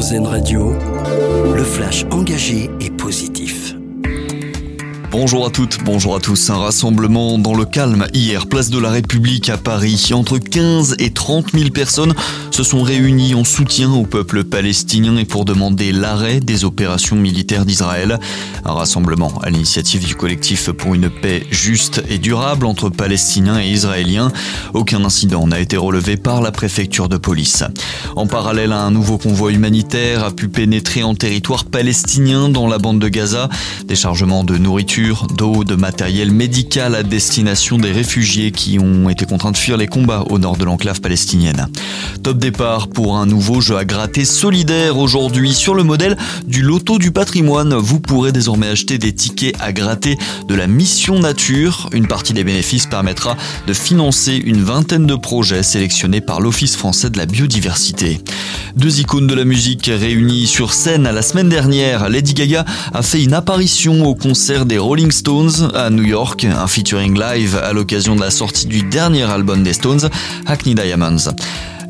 RZN Radio, le flash engagé et positif. Bonjour à toutes, bonjour à tous. Un rassemblement dans le calme hier, place de la République à Paris. Entre 15 et 30 000 personnes se sont réunies en soutien au peuple palestinien et pour demander l'arrêt des opérations militaires d'Israël. Un rassemblement à l'initiative du collectif pour une paix juste et durable entre Palestiniens et Israéliens. Aucun incident n'a été relevé par la préfecture de police. En parallèle, un nouveau convoi humanitaire a pu pénétrer en territoire palestinien dans la bande de Gaza. Des chargements de nourriture d'eau, de matériel médical à destination des réfugiés qui ont été contraints de fuir les combats au nord de l'enclave palestinienne. Top départ pour un nouveau jeu à gratter solidaire aujourd'hui sur le modèle du loto du patrimoine. Vous pourrez désormais acheter des tickets à gratter de la mission nature. Une partie des bénéfices permettra de financer une vingtaine de projets sélectionnés par l'Office français de la biodiversité. Deux icônes de la musique réunies sur scène la semaine dernière, Lady Gaga a fait une apparition au concert des Rolling Stones à New York, un featuring live à l'occasion de la sortie du dernier album des Stones, Hackney Diamonds.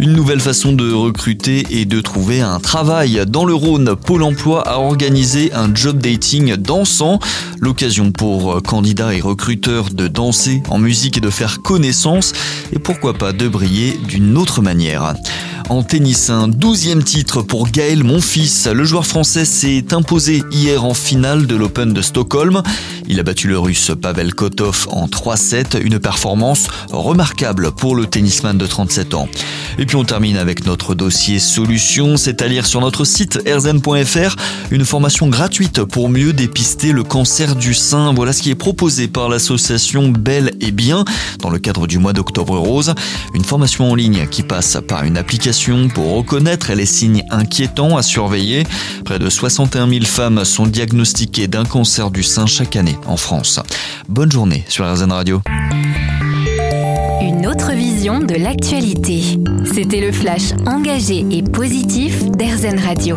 Une nouvelle façon de recruter et de trouver un travail. Dans le Rhône, Pôle emploi a organisé un job dating dansant, l'occasion pour candidats et recruteurs de danser en musique et de faire connaissance et pourquoi pas de briller d'une autre manière. En tennis, un douzième titre pour Gaël Monfils. Le joueur français s'est imposé hier en finale de l'Open de Stockholm. Il a battu le russe Pavel Kotov en 3-7, une performance remarquable pour le tennisman de 37 ans. Et puis on termine avec notre dossier solution, c'est à lire sur notre site erzen.fr, une formation gratuite pour mieux dépister le cancer du sein. Voilà ce qui est proposé par l'association Belle et Bien dans le cadre du mois d'octobre rose. Une formation en ligne qui passe par une application pour reconnaître les signes inquiétants à surveiller. Près de 61 000 femmes sont diagnostiquées d'un cancer du sein chaque année en France. Bonne journée sur RZN Radio. Une autre vision de l'actualité. C'était le flash engagé et positif d'RZN Radio.